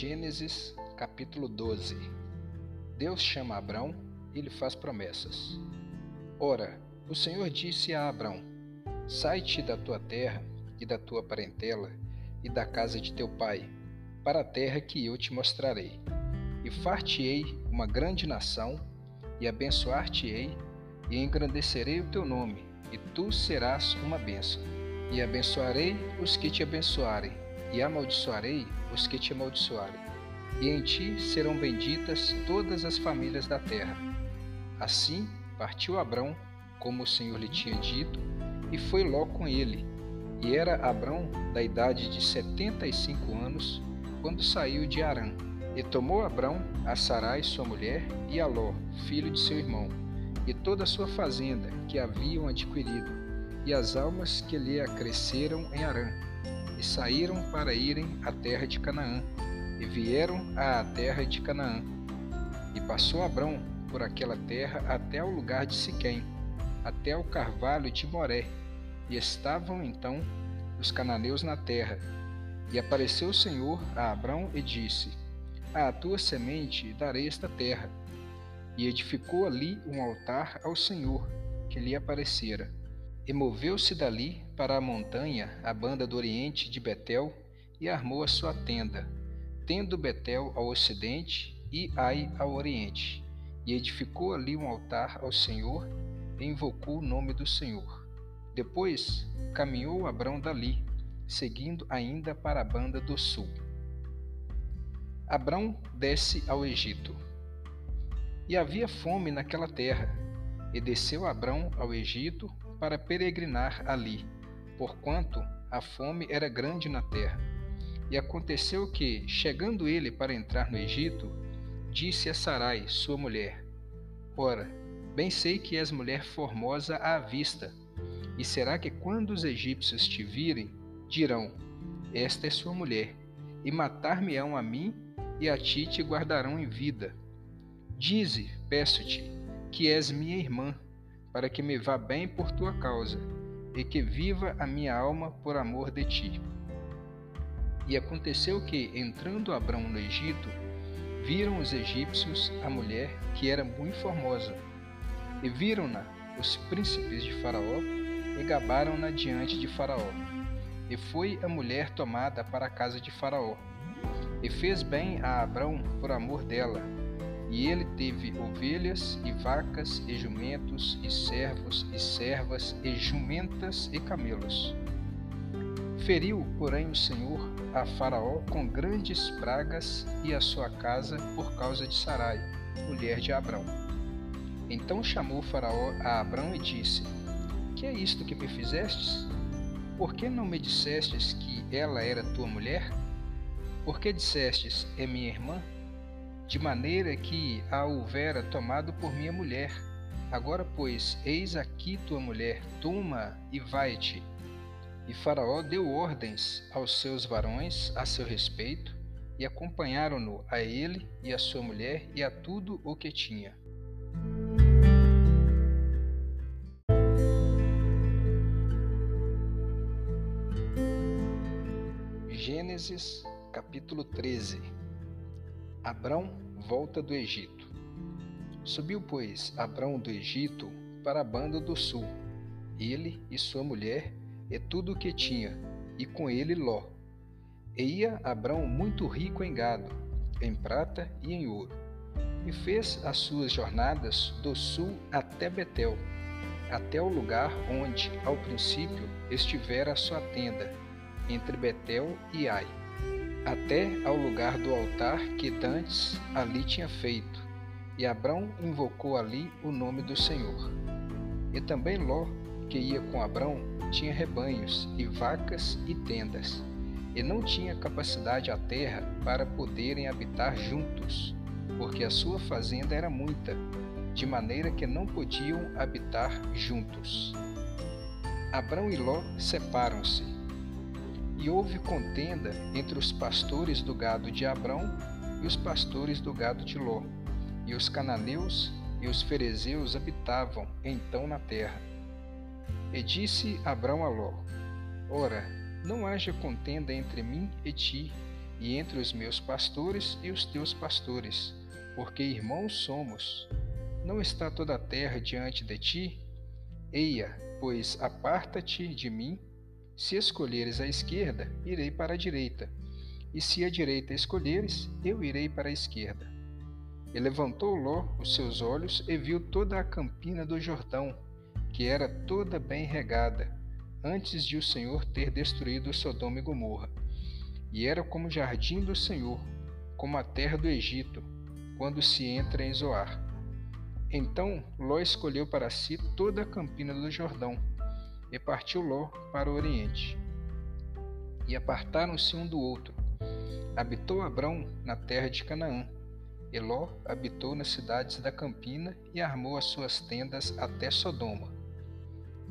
Gênesis capítulo 12 Deus chama Abrão e lhe faz promessas. Ora, o Senhor disse a Abrão: Sai-te da tua terra e da tua parentela e da casa de teu pai, para a terra que eu te mostrarei. E far-te-ei uma grande nação, e abençoar-te-ei, e engrandecerei o teu nome, e tu serás uma bênção. E abençoarei os que te abençoarem, e amaldiçoarei os que te amaldiçoarem. E em ti serão benditas todas as famílias da terra. Assim partiu Abrão, como o Senhor lhe tinha dito, e foi Ló com ele. E era Abrão da idade de setenta e cinco anos, quando saiu de Arã. E tomou Abrão a Sarai, sua mulher, e a Ló, filho de seu irmão, e toda a sua fazenda que haviam adquirido, e as almas que lhe acresceram em Arã e saíram para irem à terra de Canaã, e vieram à terra de Canaã. E passou Abrão por aquela terra até ao lugar de Siquém, até o carvalho de Moré, e estavam então os cananeus na terra. E apareceu o Senhor a Abrão e disse: À tua semente darei esta terra. E edificou ali um altar ao Senhor, que lhe aparecera. E moveu-se dali para a montanha, a banda do oriente de Betel, e armou a sua tenda, tendo Betel ao ocidente e Ai ao oriente. E edificou ali um altar ao Senhor, e invocou o nome do Senhor. Depois caminhou Abrão dali, seguindo ainda para a banda do sul. Abrão desce ao Egito. E havia fome naquela terra, e desceu Abrão ao Egito para peregrinar ali, porquanto a fome era grande na terra. E aconteceu que, chegando ele para entrar no Egito, disse a Sarai, sua mulher: Ora, bem sei que és mulher formosa à vista, e será que quando os egípcios te virem, dirão: Esta é sua mulher, e matar-me-ão a mim, e a ti te guardarão em vida. Dize, peço-te, que és minha irmã, para que me vá bem por tua causa, e que viva a minha alma por amor de ti. E aconteceu que, entrando Abrão no Egito, viram os egípcios a mulher que era muito formosa, e viram-na os príncipes de Faraó, e gabaram-na diante de Faraó. E foi a mulher tomada para a casa de Faraó. E fez bem a Abrão por amor dela, e ele teve ovelhas e vacas e jumentos e servos e servas e jumentas e camelos. Feriu, porém, o Senhor a Faraó com grandes pragas e a sua casa por causa de Sarai, mulher de Abrão. Então chamou Faraó a Abrão e disse: Que é isto que me fizestes? Por que não me dissestes que ela era tua mulher? Por que dissestes: É minha irmã? De maneira que a houvera tomado por minha mulher. Agora, pois, eis aqui tua mulher, toma e vai-te. E Faraó deu ordens aos seus varões a seu respeito, e acompanharam-no a ele e a sua mulher e a tudo o que tinha. Gênesis capítulo 13 Abrão volta do Egito. Subiu, pois, Abrão do Egito para a banda do sul, ele e sua mulher e tudo o que tinha, e com ele Ló. E ia Abrão muito rico em gado, em prata e em ouro, e fez as suas jornadas do sul até Betel, até o lugar onde, ao princípio, estivera a sua tenda, entre Betel e Ai até ao lugar do altar que dantes ali tinha feito, e Abrão invocou ali o nome do Senhor. E também Ló, que ia com Abrão, tinha rebanhos e vacas e tendas, e não tinha capacidade a terra para poderem habitar juntos, porque a sua fazenda era muita, de maneira que não podiam habitar juntos. Abrão e Ló separam-se e houve contenda entre os pastores do gado de Abrão e os pastores do gado de Ló. E os cananeus e os ferezeus habitavam então na terra. E disse Abrão a Ló: Ora, não haja contenda entre mim e ti, e entre os meus pastores e os teus pastores, porque irmãos somos. Não está toda a terra diante de ti? Eia, pois aparta-te de mim. Se escolheres a esquerda, irei para a direita, e se a direita escolheres, eu irei para a esquerda. E levantou Ló os seus olhos e viu toda a campina do Jordão, que era toda bem regada, antes de o Senhor ter destruído Sodoma e Gomorra. E era como o jardim do Senhor, como a terra do Egito, quando se entra em Zoar. Então Ló escolheu para si toda a campina do Jordão, e partiu Ló para o oriente. E apartaram-se um do outro. Habitou Abrão na terra de Canaã, e Ló habitou nas cidades da campina e armou as suas tendas até Sodoma.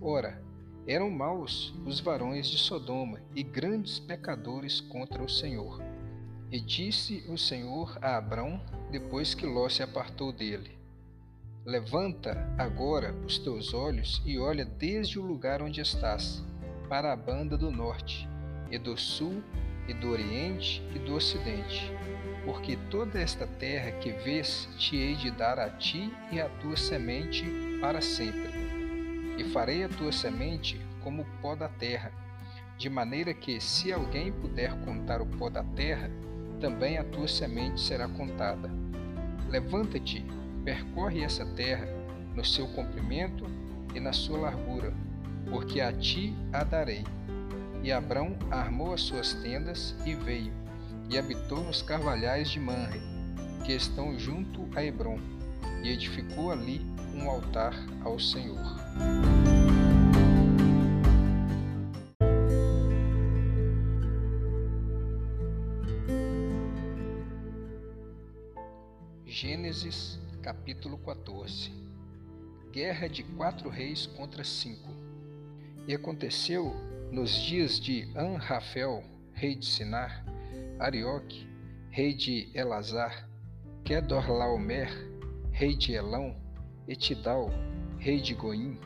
Ora, eram maus os varões de Sodoma e grandes pecadores contra o Senhor. E disse o Senhor a Abrão, depois que Ló se apartou dele: Levanta agora os teus olhos e olha desde o lugar onde estás, para a banda do norte, e do sul, e do oriente, e do ocidente. Porque toda esta terra que vês te hei de dar a ti e à tua semente para sempre e farei a tua semente como o pó da terra, de maneira que, se alguém puder contar o pó da terra, também a tua semente será contada. Levanta-te, percorre essa terra, no seu comprimento e na sua largura, porque a ti a darei. E Abrão armou as suas tendas e veio, e habitou nos carvalhais de Manre, que estão junto a Hebron, e edificou ali um altar ao Senhor. Gênesis capítulo 14 Guerra de quatro reis contra cinco. E aconteceu nos dias de Anrafel, rei de Sinar, Arioque, rei de Elazar, Kedorlaomer, rei de Elão, Etidal, rei de Goim,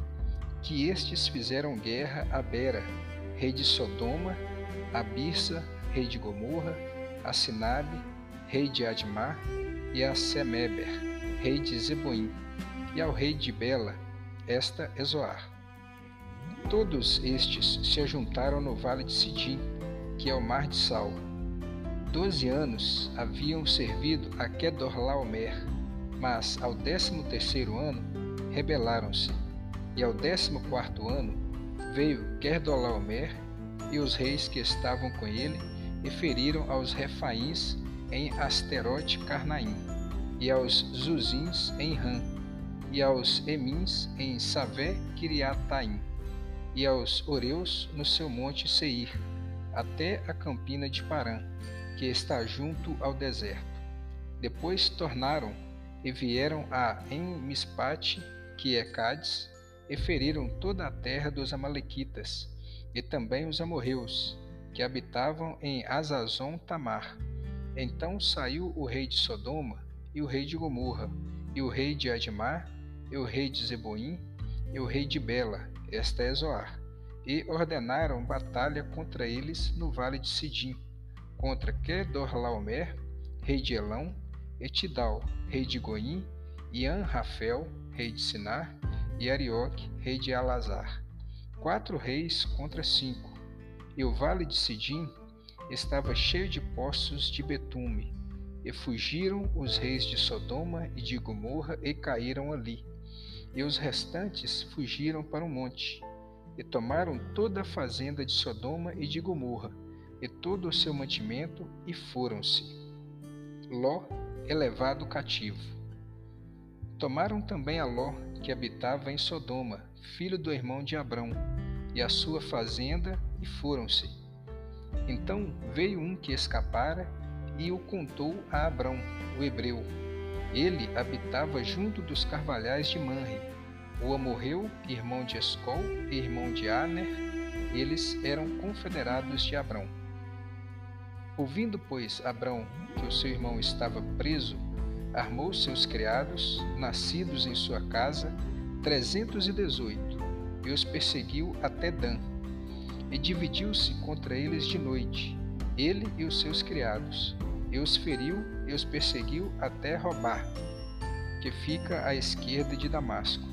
que estes fizeram guerra a Bera, rei de Sodoma, a Birsa, rei de Gomorra, a Sinabe, rei de Admar, e a Semeber, rei de Zeboim, e ao rei de Bela, esta é Zoar. Todos estes se ajuntaram no vale de Sidim, que é o mar de Sal. Doze anos haviam servido a Kedorlaomer, mas ao décimo terceiro ano rebelaram-se. E ao décimo quarto ano veio Gerdolaomer e os reis que estavam com ele e feriram aos Refaíns em Asterote Carnaim, e aos Zuzins em Ram, e aos Emins em Savé Kiriataim, e aos Oreus no seu monte Seir, até a campina de Parã, que está junto ao deserto. Depois tornaram e vieram a Enmispate que é Cádiz, e feriram toda a terra dos Amalequitas, e também os amorreus, que habitavam em Azazon Tamar. Então saiu o rei de Sodoma, e o rei de Gomorra, e o rei de Admar, e o rei de Zeboim, e o rei de Bela, esta é Zoar, e ordenaram batalha contra eles no vale de Sidim, contra Kedorlaomer, rei de Elão, Etidal, rei de Goim, e Anrafel, rei de Sinar, e Arioque, rei de Alazar. Quatro reis contra cinco. E o vale de Sidim estava cheio de poços de betume, e fugiram os reis de Sodoma e de Gomorra e caíram ali. E os restantes fugiram para o monte, e tomaram toda a fazenda de Sodoma e de Gomorra, e todo o seu mantimento, e foram-se. Ló é levado cativo. Tomaram também a Ló, que habitava em Sodoma, filho do irmão de Abrão, e a sua fazenda, e foram-se. Então veio um que escapara e o contou a Abrão, o hebreu. Ele habitava junto dos carvalhais de Manre. O amorreu, irmão de Escol e irmão de Aner, eles eram confederados de Abrão. Ouvindo, pois, Abrão que o seu irmão estava preso, armou seus criados, nascidos em sua casa, trezentos e dezoito, e os perseguiu até Dan. E dividiu-se contra eles de noite, ele e os seus criados, e os feriu e os perseguiu até Robá, que fica à esquerda de Damasco,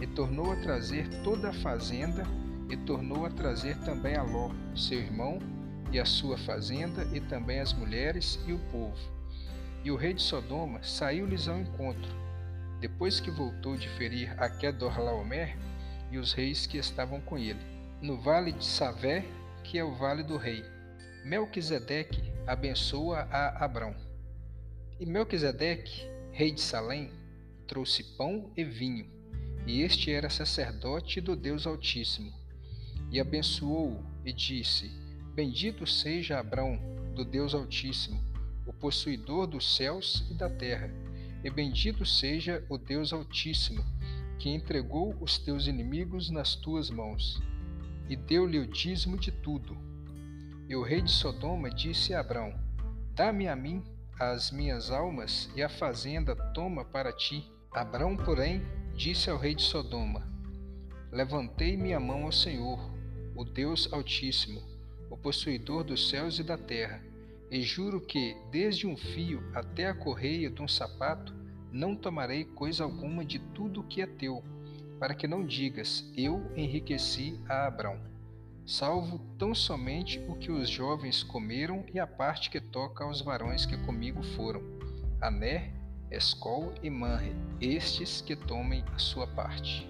e tornou a trazer toda a fazenda, e tornou a trazer também a Ló, seu irmão, e a sua fazenda, e também as mulheres e o povo. E o rei de Sodoma saiu-lhes ao encontro, depois que voltou de ferir a Kedorlaomer e os reis que estavam com ele, no vale de Savé, que é o vale do rei. Melquisedeque abençoa a Abrão. E Melquisedeque, rei de Salém, trouxe pão e vinho, e este era sacerdote do Deus Altíssimo. E abençoou-o e disse: Bendito seja Abrão, do Deus Altíssimo, o possuidor dos céus e da terra, e bendito seja o Deus Altíssimo, que entregou os teus inimigos nas tuas mãos, e deu-lhe o dízimo de tudo. E o rei de Sodoma disse a Abrão: Dá-me a mim as minhas almas e a fazenda toma para ti. Abrão, porém, disse ao rei de Sodoma: Levantei minha mão ao Senhor, o Deus Altíssimo, o possuidor dos céus e da terra, e juro que, desde um fio até a correia de um sapato, não tomarei coisa alguma de tudo o que é teu, para que não digas, eu enriqueci a Abrão, salvo tão somente o que os jovens comeram e a parte que toca aos varões que comigo foram, Ané, Escol e Manre, estes que tomem a sua parte.